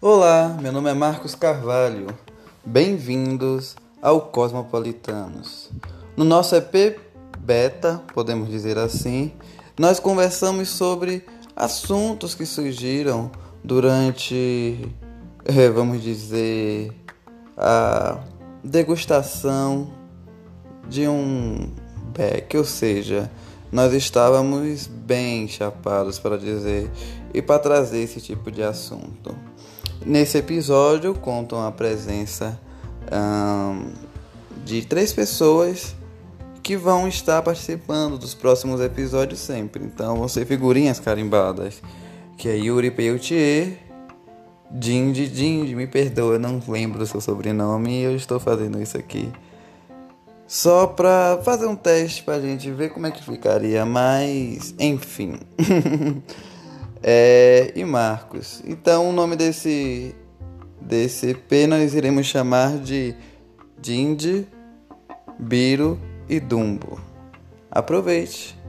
Olá, meu nome é Marcos Carvalho. Bem-vindos ao Cosmopolitanos. No nosso EP Beta, podemos dizer assim, nós conversamos sobre assuntos que surgiram durante, eh, vamos dizer, a degustação de um beck, ou seja, nós estávamos bem chapados para dizer e para trazer esse tipo de assunto. Nesse episódio contam a presença de três pessoas que vão estar participando dos próximos episódios sempre. Então vão ser figurinhas carimbadas, que é Yuri Peutier, Dindi Dindi, me perdoa, eu não lembro do seu sobrenome e eu estou fazendo isso aqui. Só pra fazer um teste pra gente ver como é que ficaria, mas enfim. é, e Marcos. Então o nome desse desse EP nós iremos chamar de Dindi, Biro e Dumbo. Aproveite!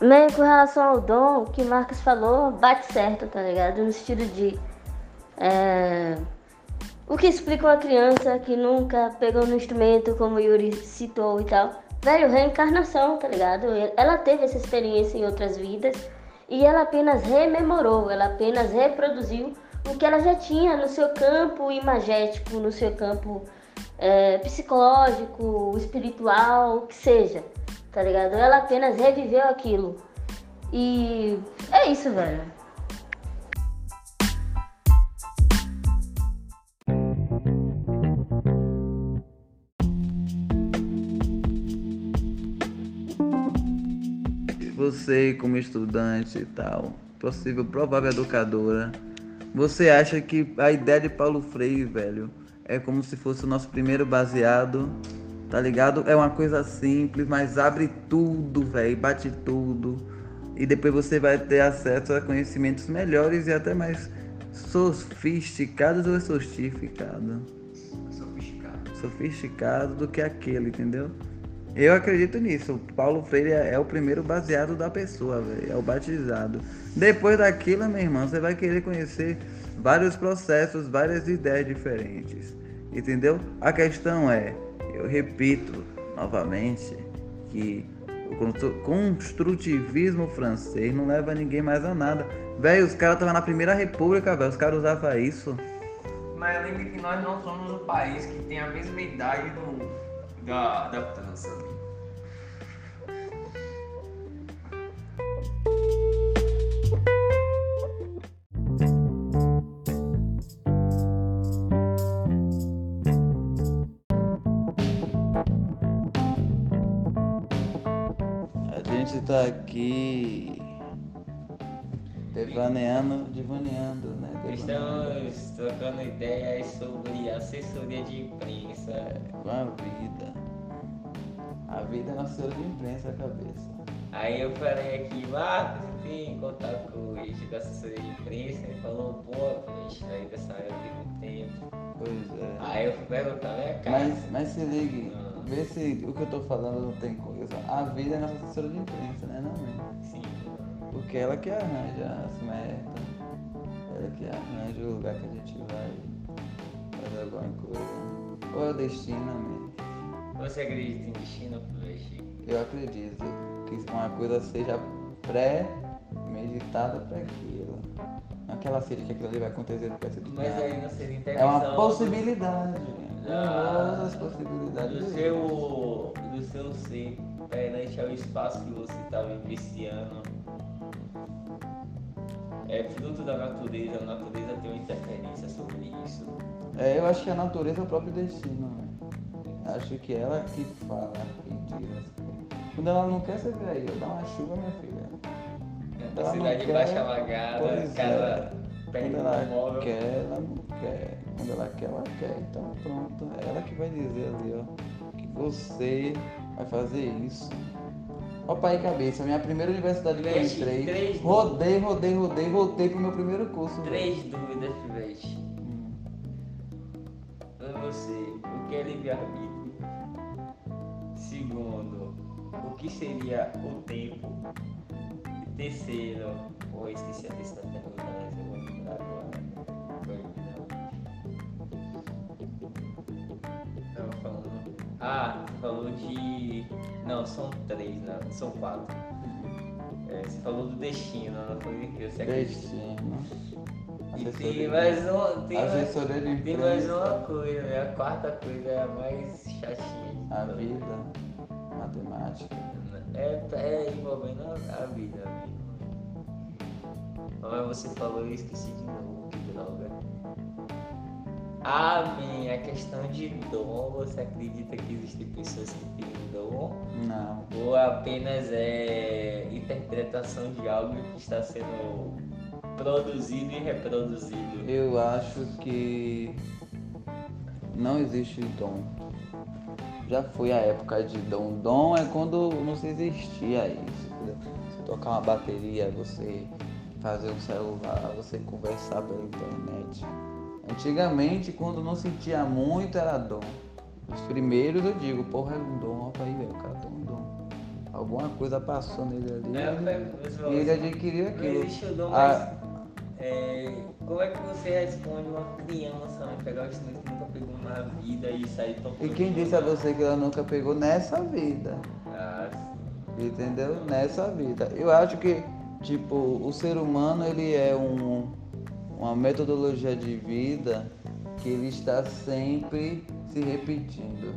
Meio com relação ao dom, que Marcos falou, bate certo, tá ligado? No estilo de. É, o que explica uma criança que nunca pegou no instrumento, como o Yuri citou e tal. Velho, reencarnação, tá ligado? Ela teve essa experiência em outras vidas e ela apenas rememorou, ela apenas reproduziu o que ela já tinha no seu campo imagético, no seu campo é, psicológico, espiritual, o que seja, tá ligado? Ela apenas reviveu aquilo. E é isso, velho. você como estudante e tal, possível provável educadora, você acha que a ideia de Paulo Freire, velho, é como se fosse o nosso primeiro baseado, tá ligado? É uma coisa simples, mas abre tudo, velho, bate tudo. E depois você vai ter acesso a conhecimentos melhores e até mais sofisticados ou sofisticados? Sofisticado. Sofisticado do que aquele, entendeu? Eu acredito nisso. O Paulo Freire é, é o primeiro baseado da pessoa, véio, é o batizado. Depois daquilo, meu irmão, você vai querer conhecer vários processos, várias ideias diferentes. Entendeu? A questão é, eu repito novamente, que o construtivismo francês não leva ninguém mais a nada. Velho, os caras estavam na Primeira República, velho, os caras usavam isso. Mas lembre que nós não somos um país que tem a mesma idade do, da, da França. Aqui devaneando, divaneando, né? Estamos trocando ideias sobre assessoria de imprensa. Com a vida. A vida é uma assessora de imprensa, a cabeça. Aí eu falei aqui, Marcos, tem contato com o gente da assessoria de imprensa? Ele falou, pô, a gente tá dessa área tem muito tempo. Pois é. Aí eu fui perguntar, né, cara? Mas, mas se ligue. Não Vê se o que eu tô falando não tem coisa. A vida é nossa assessora de imprensa, né? Não, mesmo? Sim. Porque ela que arranja as merdas. Ela que arranja o lugar que a gente vai fazer alguma coisa. Ou é o destino mesmo? Você acredita em destino, Flash? Eu acredito que uma coisa seja pré-meditada para aquilo. Aquela seja que aquilo ali vai acontecer no ser Mas aí não seria intervenção. É uma possibilidade da, as possibilidades do seu, do seu ser perante ao espaço que você está vivenciando. É fruto da natureza, a natureza tem uma interferência sobre isso. É, eu acho que a natureza é o próprio destino, né? Acho que ela que fala, que tira. Quando ela não quer, você vê aí, dá uma chuva, minha filha. É, a cidade baixa alagada, casa é. Quando ela quer, ela não quer. Quando ela quer, ela quer. Então pronto. É ela que vai dizer ali, ó. Que você vai fazer isso. Ó pai e cabeça, minha primeira universidade que eu Três- entrei. três rodei, rodei, rodei, voltei pro meu primeiro curso. Três dúvidas, Pivete. Hum. Pra você, o que é livre-arbítrio? Segundo, o que seria o tempo? E terceiro, pô, esqueci a terceira pergunta, mas eu vou lembrar agora. Foi, não. Tava falando. Ah, falou de. Não, são três, né? São quatro. É, você falou do destino, não foi o que você? Destino. E tem mais um. Tem mais, tem mais uma coisa, né? A quarta coisa é a mais chatinha. de A todas. vida, matemática. É, é envolvendo a, vida mesmo. Mas você falou e eu esqueci de novo. Amém. A questão de dom, você acredita que existem pessoas que têm dom? Não. Ou apenas é interpretação de algo que está sendo produzido e reproduzido? Eu acho que não existe dom. Já foi a época de dom. Dom é quando não se existia isso. Você tocar uma bateria, você fazer um celular, você conversar pela internet. Antigamente, quando não se tinha muito, era dom. Os primeiros eu digo, porra, é um dom, aí, velho, o cara tem um dom. Alguma coisa passou nele ali. É, ele- e ele adquiriu Não aquilo. existe o dom, Ah. mas é, como é que você responde uma criança, né? Pegar um instrumento que nunca pegou na vida e sair tocando? E quem disse a você que ela nunca pegou nessa vida? Ah, sim. Entendeu? Nessa vida. Eu acho que, tipo, o ser humano ele é um, uma metodologia de vida que ele está sempre se repetindo.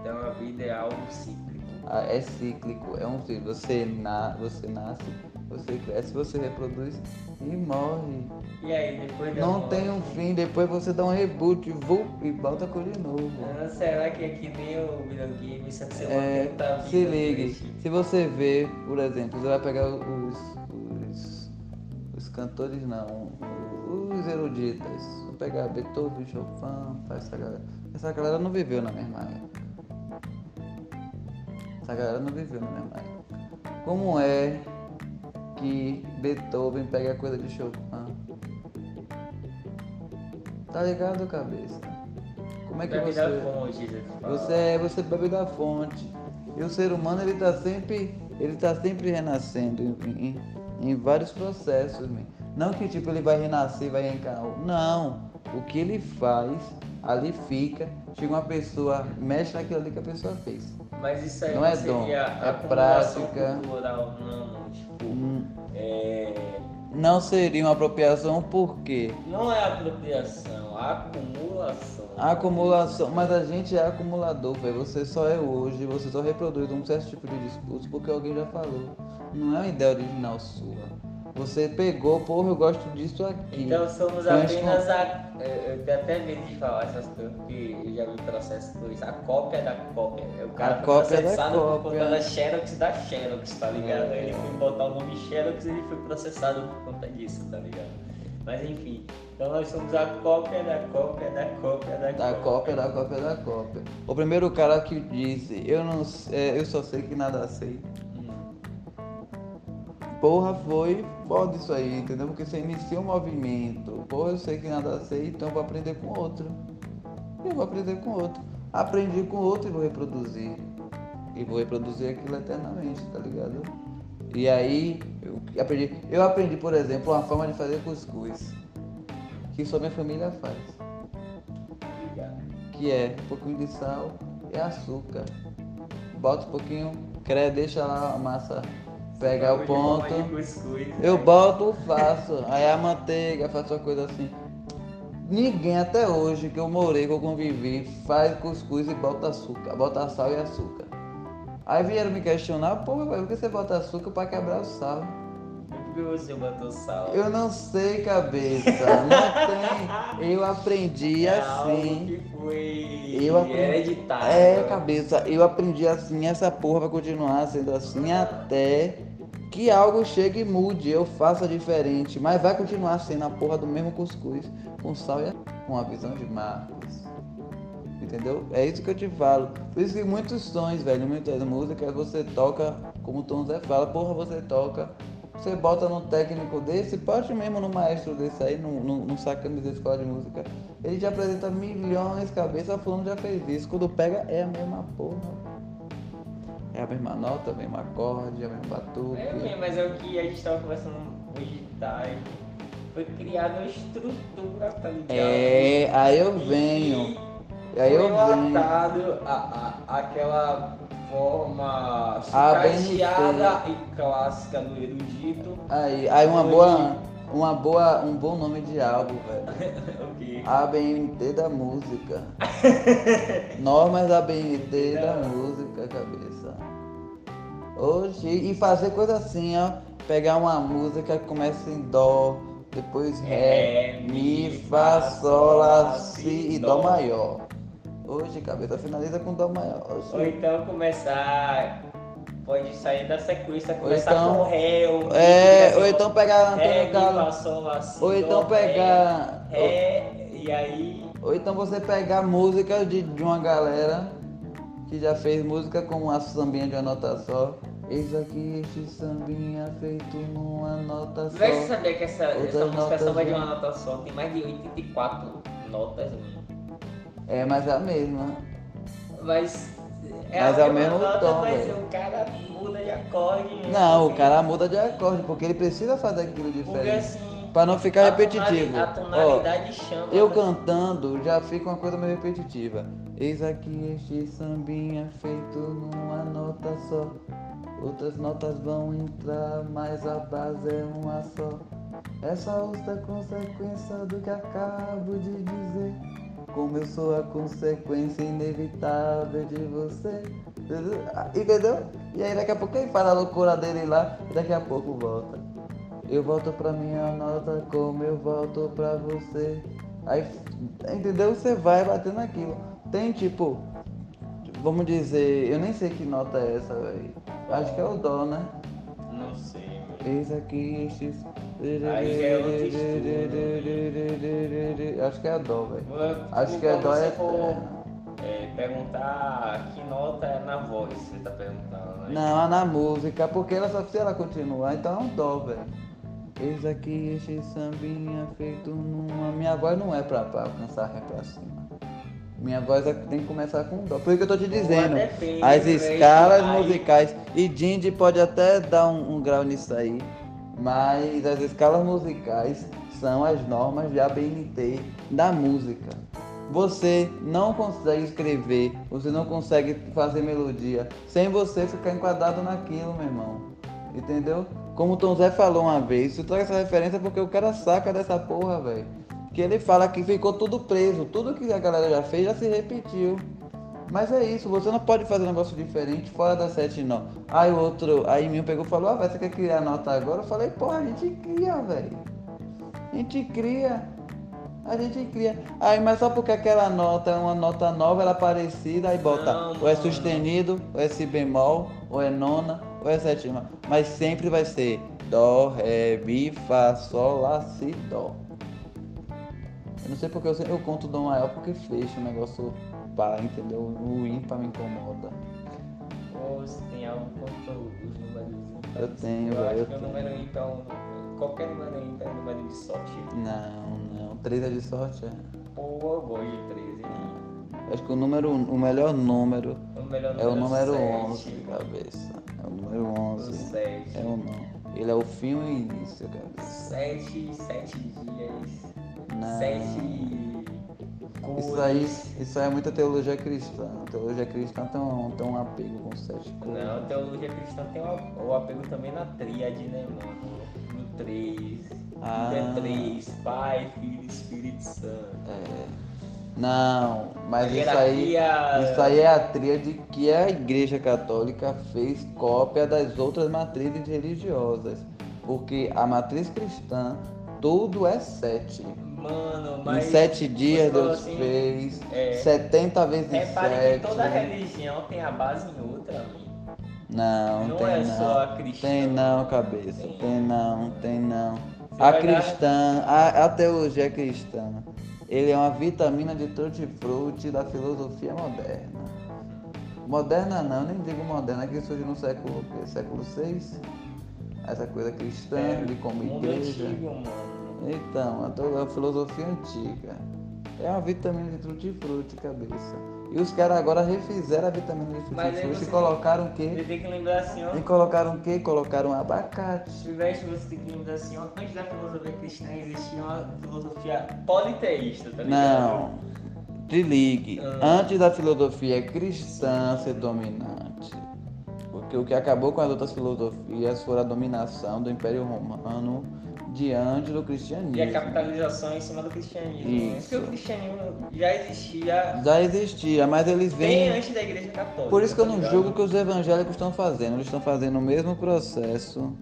Então a vida é algo cíclico. Ah, É cíclico, é um ciclo. Você, na, você nasce, você cresce, você reproduz e morre. E aí, depois Não morte, tem um fim, depois você dá um reboot vup, e volta com de novo. ah, Será que aqui nem o videogame, você É, vida se ligue, se você vê, por exemplo, você vai pegar os cantores não, os eruditas, vamos pegar Beethoven, Chopin, faz essa galera. Essa galera não viveu na mesma época. Essa galera não viveu na mesma época. Como é que Beethoven pega coisa de Chopin? Tá ligado, cabeça? Como é que Bebe você. da fonte. Você, é- você bebe da fonte. E o ser humano ele tá sempre, ele tá sempre renascendo em, em- vários processos. Não que tipo ele vai renascer, vai reencarnar. Não. O que ele faz, ali fica. Chega uma pessoa, mexe naquilo ali que a pessoa fez. Mas isso aí Não é seria dom, é prática. cultural, não, tipo, Hum, é... Não seria uma apropriação por quê? Não é apropriação, acumulação. Acumulação, mas a gente é acumulador, velho. Você só é hoje, você só reproduz um certo tipo de discurso porque alguém já falou. Não é uma ideia original sua. Você pegou, porra, eu gosto disso aqui. Então somos Então, apenas a. Eu eu tenho até medo de falar essas coisas, porque eu já vi processo com isso. A cópia da cópia. O cara A foi cópia da processado por cópia. conta da Xerox da Xerox, tá ligado? É. Ele foi botar o nome Xerox e ele foi processado por conta disso, tá ligado? Mas enfim, então nós somos a cópia da cópia da cópia da, Da cópia, da cópia, da cópia. O primeiro cara que disse, eu não é, eu só sei que nada sei. Porra, foi foda isso aí, entendeu? Porque você inicia um movimento. Porra, eu sei que nada sei, então vou aprender com outro. Eu vou aprender com outro. Aprendi com outro e vou reproduzir. E vou reproduzir aquilo eternamente, tá ligado? E aí, eu aprendi, eu aprendi, por exemplo, uma forma de fazer cuscuz. Que só minha família faz. Que é um pouquinho de sal e açúcar. Bota um pouquinho, crê, deixa lá a massa pegar o ponto. Eu boto, faço. Aí a manteiga, faço uma coisa assim. Ninguém até hoje que eu morei, que eu convivi, faz cuscuz e bota açúcar, bota sal e açúcar. Aí vieram me questionar, pô, por que você bota açúcar pra quebrar o sal? Por que você botou sal? Eu não sei, cabeça, não tem. Eu aprendi É assim. que foi Eu aprendi. hereditário. É, cabeça, eu aprendi assim, essa porra vai continuar sendo assim até que algo chegue e mude, eu faça diferente, mas vai continuar sendo a porra do mesmo cuscuz, com sal e com a visão de Marcos. Entendeu? É isso que eu te falo. Por isso que muitos sons, velho, muitas músicas você toca, como o Tom Zé fala, porra, você toca. Você bota num técnico desse, pode mesmo no maestro desse aí, num, num, num da escola de música. Ele já apresenta milhões de cabeças, fulano já fez isso. Quando pega, é a mesma porra. É a mesma nota, o mesmo acorde, é o mesmo batuque. É mas é o que a gente tava conversando hoje de tarde. Foi criada uma estrutura, tá ligado? É, aí eu venho. E Aí eu venho. a, a, aquela forma bem sucateada e clássica do erudito. Aí, aí uma boa, uma boa, um bom nome de álbum, velho. o quê? ABNT da música. Normas ABNT da música, cabeça. Hoje, e fazer coisa assim, ó. Pegar uma música que começa em Dó, depois Ré, Ré, Mi, Fá, Sol, Lá, Lá, Si e Dó Dó. maior. Hoje, cabeça, finaliza com Dó maior. Ou então começar. Pode sair da sequência, começar então- com Ré. Ou, É, ou então pegar Ré, Antônio Mi, Carlos. Sol, Ou então pegar. Ré, Ré, e aí. Ou então você pegar música de, de uma galera que já fez música com uma sambinha de uma nota só. Eis aqui este sambinha feito numa nota só. Você sabia que essa, essa música notas samba de uma nota só tem mais de 84 notas, mano. É, mas é a mesma. Mas. Mas a é o mesmo nota, tom, mas o cara muda de acorde. né? Não, o Porque- cara muda de acorde, porque ele precisa fazer aquilo diferente. assim. Pra não ficar repetitivo. tonali- A Ó, tonalidade chama. eu né? cantando já fica uma coisa meio repetitiva. Eis aqui este sambinha feito numa nota só. Outras notas vão entrar, mas a base é uma só. Essa outra consequência do que acabo de dizer. Como eu sou a consequência inevitável de você. Entendeu? E aí daqui a pouco ele faz a loucura dele lá e daqui a pouco volta. Eu volto pra minha nota como eu volto pra você. Aí, entendeu? Você vai batendo aquilo. Tem tipo, vamos dizer, eu nem sei que nota é essa, velho. Acho que é o Dó, né? Não sei. Eis aqui estes. É Acho que é Dó, velho. Acho que é quando Dó é. é, perguntar que nota é na voz, você tá perguntando, né? Não, é na música, porque ela só se ela continuar, então é um dó, velho. Eis aqui este sambinha feito numa. Minha voz não é pra, pra alcançar ré pra cima. Minha voz tem que começar com dó. Por isso que eu tô te dizendo. depende, As escalas musicais. E Dindi pode até dar um, um grau nisso aí. Mas as escalas musicais são as normas de ABNT da música. Você não consegue escrever, você não consegue fazer melodia sem você ficar enquadrado naquilo, meu irmão. Entendeu? Como o Tom Zé falou uma vez, eu trago essa referência porque o cara saca dessa porra, velho. Que ele fala que ficou tudo preso, tudo que a galera já fez já se repetiu. Mas é isso, você não pode fazer um negócio diferente fora das sete não. Aí o outro, aí meu pegou e falou, ah, vai, você quer criar nota agora? Eu falei, porra, a gente cria, velho. A gente cria. A gente cria. Aí, mas só porque aquela nota é uma nota nova, ela é parecida, aí bota Não, ou é sustenido, ou é si bemol, ou é nona, ou é sétima. Mas sempre vai ser dó, ré, mi, fá, sol, lá, si, dó. Eu não sei porque eu, eu conto dó maior porque fecha o negócio pá, entendeu? O ímpar me incomoda. Ou você tem algo contra os números ímpares? Eu tenho, eu velho, acho eu que o tenho. número ímpar, é um- qualquer número ímpar é número de sorte. Não, não. Três é de sorte, é. Pô, eu gosto de 13. Acho que o número, o melhor número O melhor é o número sete. 11, cabeça. É o número O 11. 7. É o não. Ele é o fim e o início, cabeça. 7, 7 dias. Não. 7 Isso aí, isso aí é muita teologia cristã. Teologia cristã tem um, tem um apego com sete cores. Não, teologia cristã tem o, o apego também na tríade, né, mano? No 3. Ah. É 3, Pai, Filho e Espírito Santo. É. Não, mas A isso aí, isso aí é a tríade que a Igreja Católica fez cópia das outras matrizes religiosas. Porque a matriz cristã, tudo é sete. Mano, mas. em sete dias Deus assim, fez, é, 70 vezes Repare que sete. toda religião tem a base em outra, amigo. Não, Não tem é não. só a cristã. Tem não, cabeça. Tem. Tem não, tem não. Você A vai dar- cristã, a, a teologia cristã, ele é uma vitamina de tutti-frutti da filosofia moderna. Moderna não, nem digo moderna, que surge no século, século VI. Essa coisa cristã, É, de como igreja. antigo, mano. Então, a filosofia antiga. É uma vitamina de tutti-frutti, cabeça. E os caras agora refizeram a vitamina de tutti-frutti você e colocaram o Você quê? tem que lembrar assim, ó. E colocaram o quê? Colocaram abacate. Silvestre, você tem que lembrar assim, ó. Antes da filosofia cristã existia uma filosofia politeísta, tá ligado? Não. Te ligue. Ah. Antes da filosofia cristã ser dominante. Porque o que acabou com as outras filosofias foi a dominação do Império Romano diante do cristianismo. E a capitalização em cima do cristianismo. né? Isso. Porque o cristianismo já existia Já existia, mas eles bem vêm. antes da igreja católica. Por isso que eu tá não julgo o que os evangélicos estão fazendo. Eles estão fazendo o mesmo processo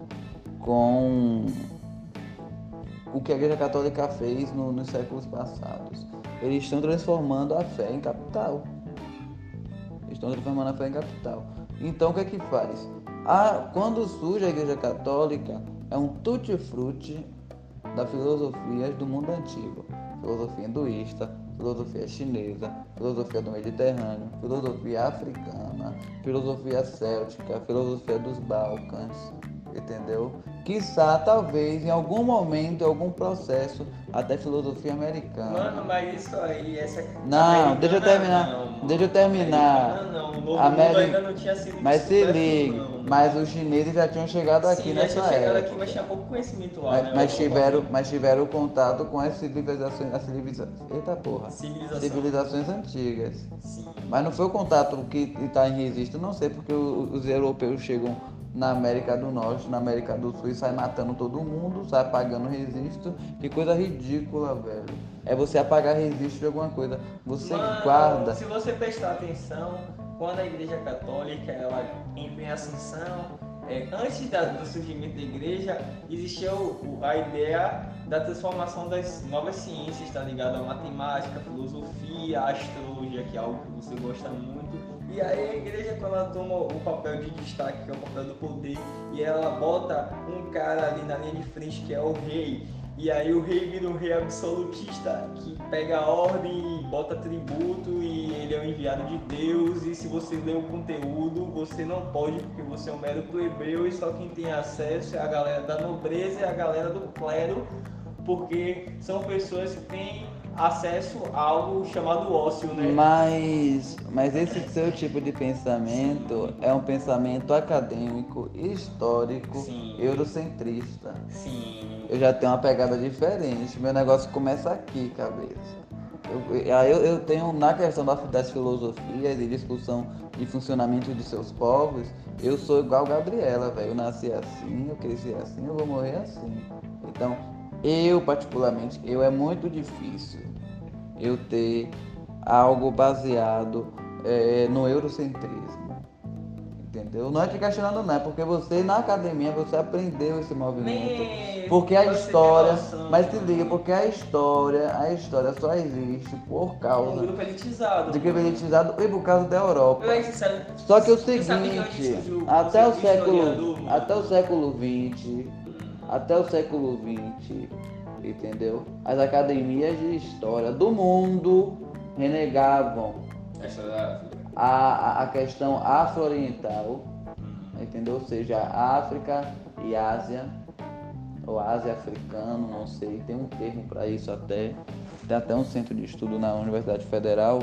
com o que a Igreja Católica fez no- nos séculos passados. Eles estão transformando a fé em capital. Eles estão transformando a fé em capital. Então o que é que faz? A- quando surge a Igreja Católica, é um tutti-frutti da filosofia do mundo antigo. Filosofia hinduísta, filosofia chinesa, filosofia do Mediterrâneo, filosofia africana, filosofia céltica, filosofia dos Balcãs, entendeu? Quiçá, talvez, em algum momento, em algum processo, até filosofia americana. Mano, mas isso aí, essa. Não, deixa eu terminar. não, deixa eu terminar. Americana Não, o Ameri- ainda não tinha sido Mas se não. mas os chineses já tinham chegado aqui Sim, já nessa tinha chegado época. aqui, mas tinha pouco conhecimento lá. Mas, né, mas tiveram, mas tiveram contato com as civilizações, as civilizações, eita porra, Civilização. civilizações antigas. Sim. Mas não foi o contato que está em registro, não sei, porque os europeus chegam na América do Norte, na América do Sul e saem matando todo mundo, sai apagando registro. Que coisa ridícula, velho. É você apagar registro de alguma coisa. Você Mano, guarda. Se você prestar atenção, quando a igreja católica ela entra em ascensão, é, antes da- do surgimento da igreja, existia o- a ideia da transformação das novas ciências, tá ligado? A matemática, a filosofia, a astrologia, que é algo que você gosta muito. E aí a igreja, quando ela toma o papel de destaque, que é o papel do poder, e ela bota um cara ali na linha de frente, que é o rei, e aí o rei vira um rei absolutista, que pega a ordem e bota tributo e ele é o enviado de Deus e se você lê o conteúdo, você não pode porque você é um mero plebeu e só quem tem acesso é a galera da nobreza e a galera do clero, porque são pessoas que têm acesso a algo chamado ócio, né? Mas, mas esse seu tipo de pensamento é um pensamento acadêmico, histórico, Sim. eurocentrista. Sim. Eu já tenho uma pegada diferente. Meu negócio começa aqui, cabeça. Eu, eu, eu tenho, na questão da- das filosofias e discussão de funcionamento de seus povos, eu sou igual Gabriela, velho. Eu nasci assim, eu cresci assim, eu vou morrer assim. Então, eu, particularmente, eu é muito difícil eu ter algo baseado eh, no eurocentrismo. Entendeu? Não é te questionando, não, é porque você na academia você aprendeu esse movimento. Porque a história, mas se liga, porque a história, a história só existe por Um causa grupo elitizado. de que é elitizado e por causa da Europa. Eu, sincero, Só que o que seguinte, o até o século, até o século XX, até o século XX, entendeu? As academias de história do mundo renegavam a, a- questão afro-oriental, entendeu? Ou seja, África e Ásia, ou Ásia africano, não sei, tem um termo para isso até. Tem até um centro de estudo na Universidade Federal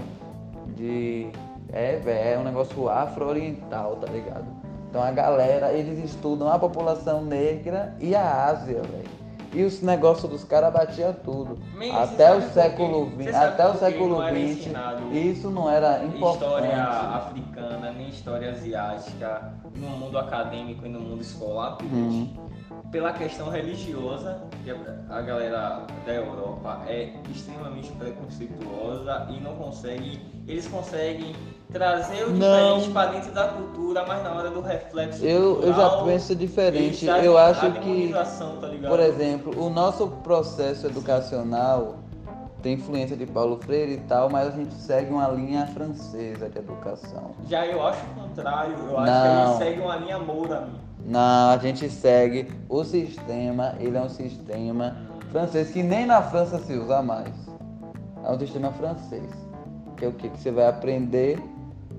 de. É, véi, é um negócio afro-oriental, tá ligado? Então a galera, eles estudam a população negra e a Ásia, velho. E os negócios dos caras batiam tudo. Você até o século XX, até o século XX, isso não era importante. história africana, nem história asiática no mundo acadêmico e no mundo escolar, Hum. Pela questão religiosa, que a galera da Europa é extremamente preconceituosa e não consegue, eles conseguem trazer o diferente para dentro da cultura, mas na hora do reflexo Eu, eu já cultural, penso diferente. Eu a acho que, tá por exemplo, o nosso processo educacional tem influência de Paulo Freire e tal, mas a gente segue uma linha francesa de educação. Já eu acho o contrário, eu acho Não. que eles seguem uma linha moura, amigo. Não, a gente segue o sistema, ele é um sistema francês que nem na França se usa mais. é um sistema francês, que é o que? Que você vai aprender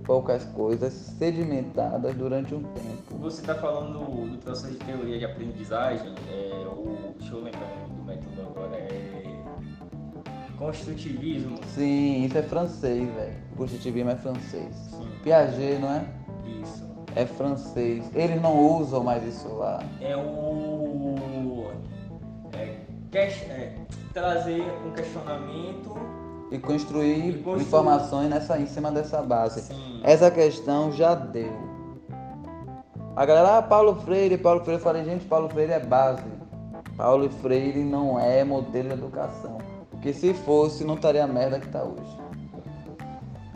poucas coisas sedimentadas durante um tempo. Você está falando do, do processo de teoria de aprendizagem, é, o, deixa eu lembrar do método agora, é construtivismo. Sim, isso é francês, velho. Construtivismo é francês. Sim. Piaget, não é? Isso. É francês. Eles não usam mais isso lá. É o. É, é, trazer um questionamento. E construir E construir. informações nessa, em cima dessa base. Sim. Essa questão já deu. A galera, ah, Paulo Freire, Paulo Freire, eu falei, gente, Paulo Freire é base. Paulo Freire não é modelo de educação. Porque se fosse, não estaria a merda que tá hoje.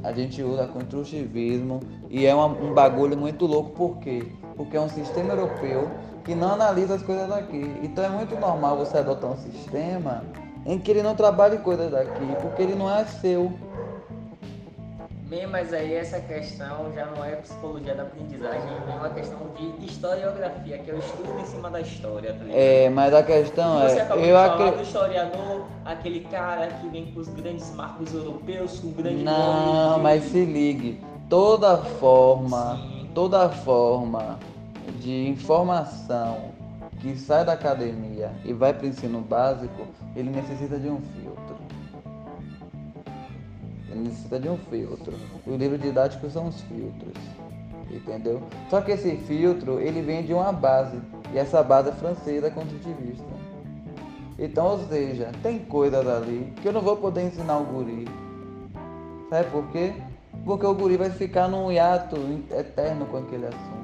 A gente usa construtivismo e é uma- um bagulho muito louco, por quê? Porque é um sistema europeu que não analisa as coisas daqui. Então é muito normal você adotar um sistema em que ele não trabalhe coisas daqui, porque ele não é seu. Bem, mas aí essa questão já não é psicologia da aprendizagem, é uma questão de historiografia, que é o estudo em cima da história, tá? É, mas a questão Você é, acabou de eu acredito. do historiador, aquele cara que vem com os grandes marcos europeus, com grande Não, nome mas se ligue. Toda forma, Sim. toda forma de informação que sai da academia e vai para o ensino básico, ele necessita de um filtro. Ele necessita de um filtro. E o livro didático são os filtros. Entendeu? Só que esse filtro, ele vem de uma base. E essa base é francesa construtivista. Então, ou seja, tem coisas ali que eu não vou poder ensinar o guri. Sabe por quê? Porque o guri vai ficar num hiato eterno com aquele assunto.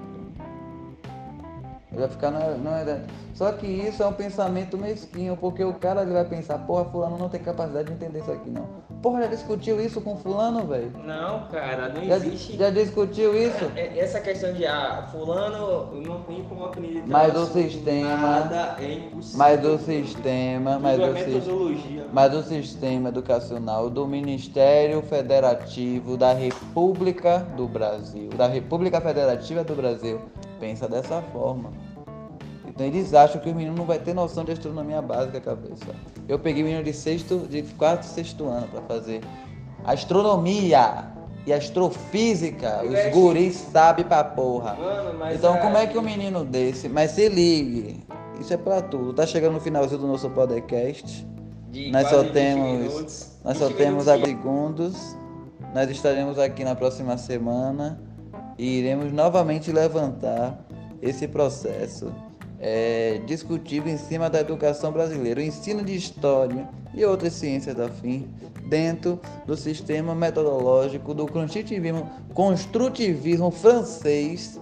Ele vai ficar na, na, Só que isso é um pensamento mesquinho, porque o cara ele vai pensar, porra, fulano não tem capacidade de entender isso aqui não. Porra, já discutiu isso com fulano, velho? Não, cara, não Já, existe. já discutiu isso? É- Essa questão de, ah, fulano não tem como aprender Mas o sistema- Nada é impossível. Mas o sistema, mas é o metodologia. Mas o sistema educacional do Ministério Federativo da República do Brasil, da República Federativa do Brasil, pensa dessa forma. Então eles acham que o menino não vai ter noção de astronomia básica, cabeça. Eu peguei menino de sexto, de quarto e sexto ano para fazer astronomia e astrofísica. Os Moleque. guris sabem pra porra. Mano, Então, como é que um menino desse. Mas se ligue, isso é pra tudo. Tá chegando no finalzinho do nosso podcast. De Nós só 20 temos. minutos, Nós só 20 temos agora segundos. Nós estaremos aqui na próxima semana e iremos novamente levantar esse processo é, discutível em cima da educação brasileira, o ensino de história e outras ciências afim dentro do sistema metodológico do construtivismo, construtivismo francês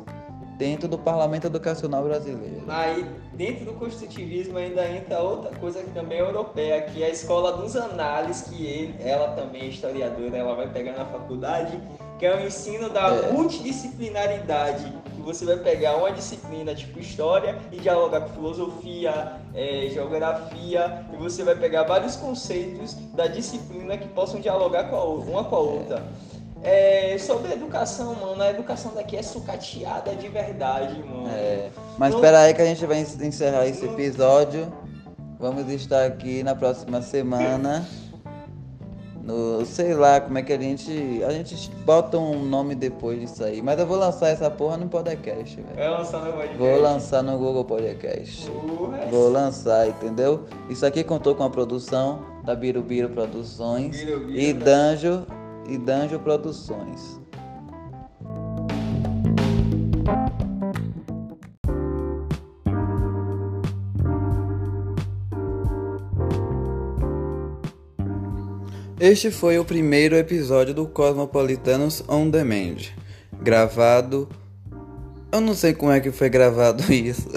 dentro do Parlamento Educacional Brasileiro. Aí, dentro do construtivismo ainda entra outra coisa que também é europeia, que é a escola dos análises, que ele, ela também é historiadora, ela vai pegar na faculdade, que é o ensino da É. multidisciplinaridade, que você vai pegar uma disciplina tipo história e dialogar com filosofia, é, geografia, e você vai pegar vários conceitos da disciplina que possam dialogar com a uma com a outra. É, sobre a educação, mano, a educação daqui é sucateada de verdade, mano. É, mas Não- espera aí que a gente vai en- encerrar esse episódio. Vamos estar aqui na próxima semana. No, sei lá como é que a gente. A gente bota um nome depois disso aí. Mas eu vou lançar essa porra no podcast, velho. É lançar no podcast. Vou lançar no Google Podcast. Porra, Vou lançar, entendeu? Isso aqui contou com a produção da Birubiru Produções Birubiru, e né? Danjo e Danjo Produções. Este foi o primeiro episódio do Cosmopolitanos On Demand, gravado. Eu não sei como é que foi gravado isso,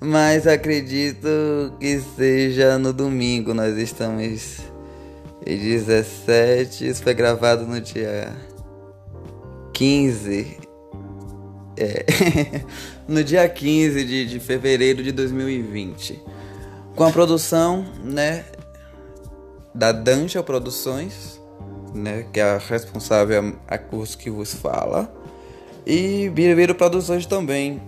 mas acredito que seja no domingo. Nós estamos em 17, isso foi gravado no dia 15. É, no dia 15 de, de fevereiro de 2020. Com a produção, né, da Dancha Produções, né, que é a responsável a curso que vos fala, e Birubiru Produções também.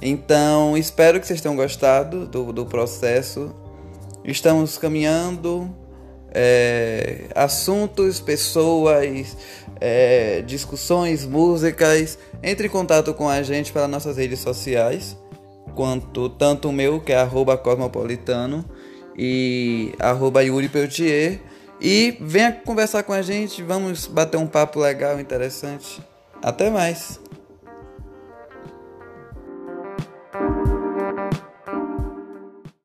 Então, espero que vocês tenham gostado do, do processo. Estamos caminhando é, assuntos, pessoas, é, discussões, músicas, entre em contato com a gente pelas nossas redes sociais, quanto tanto o meu, que é cosmopolitano, e arroba Yuri Peltier. E venha conversar com a gente, vamos bater um papo legal, interessante. Até mais!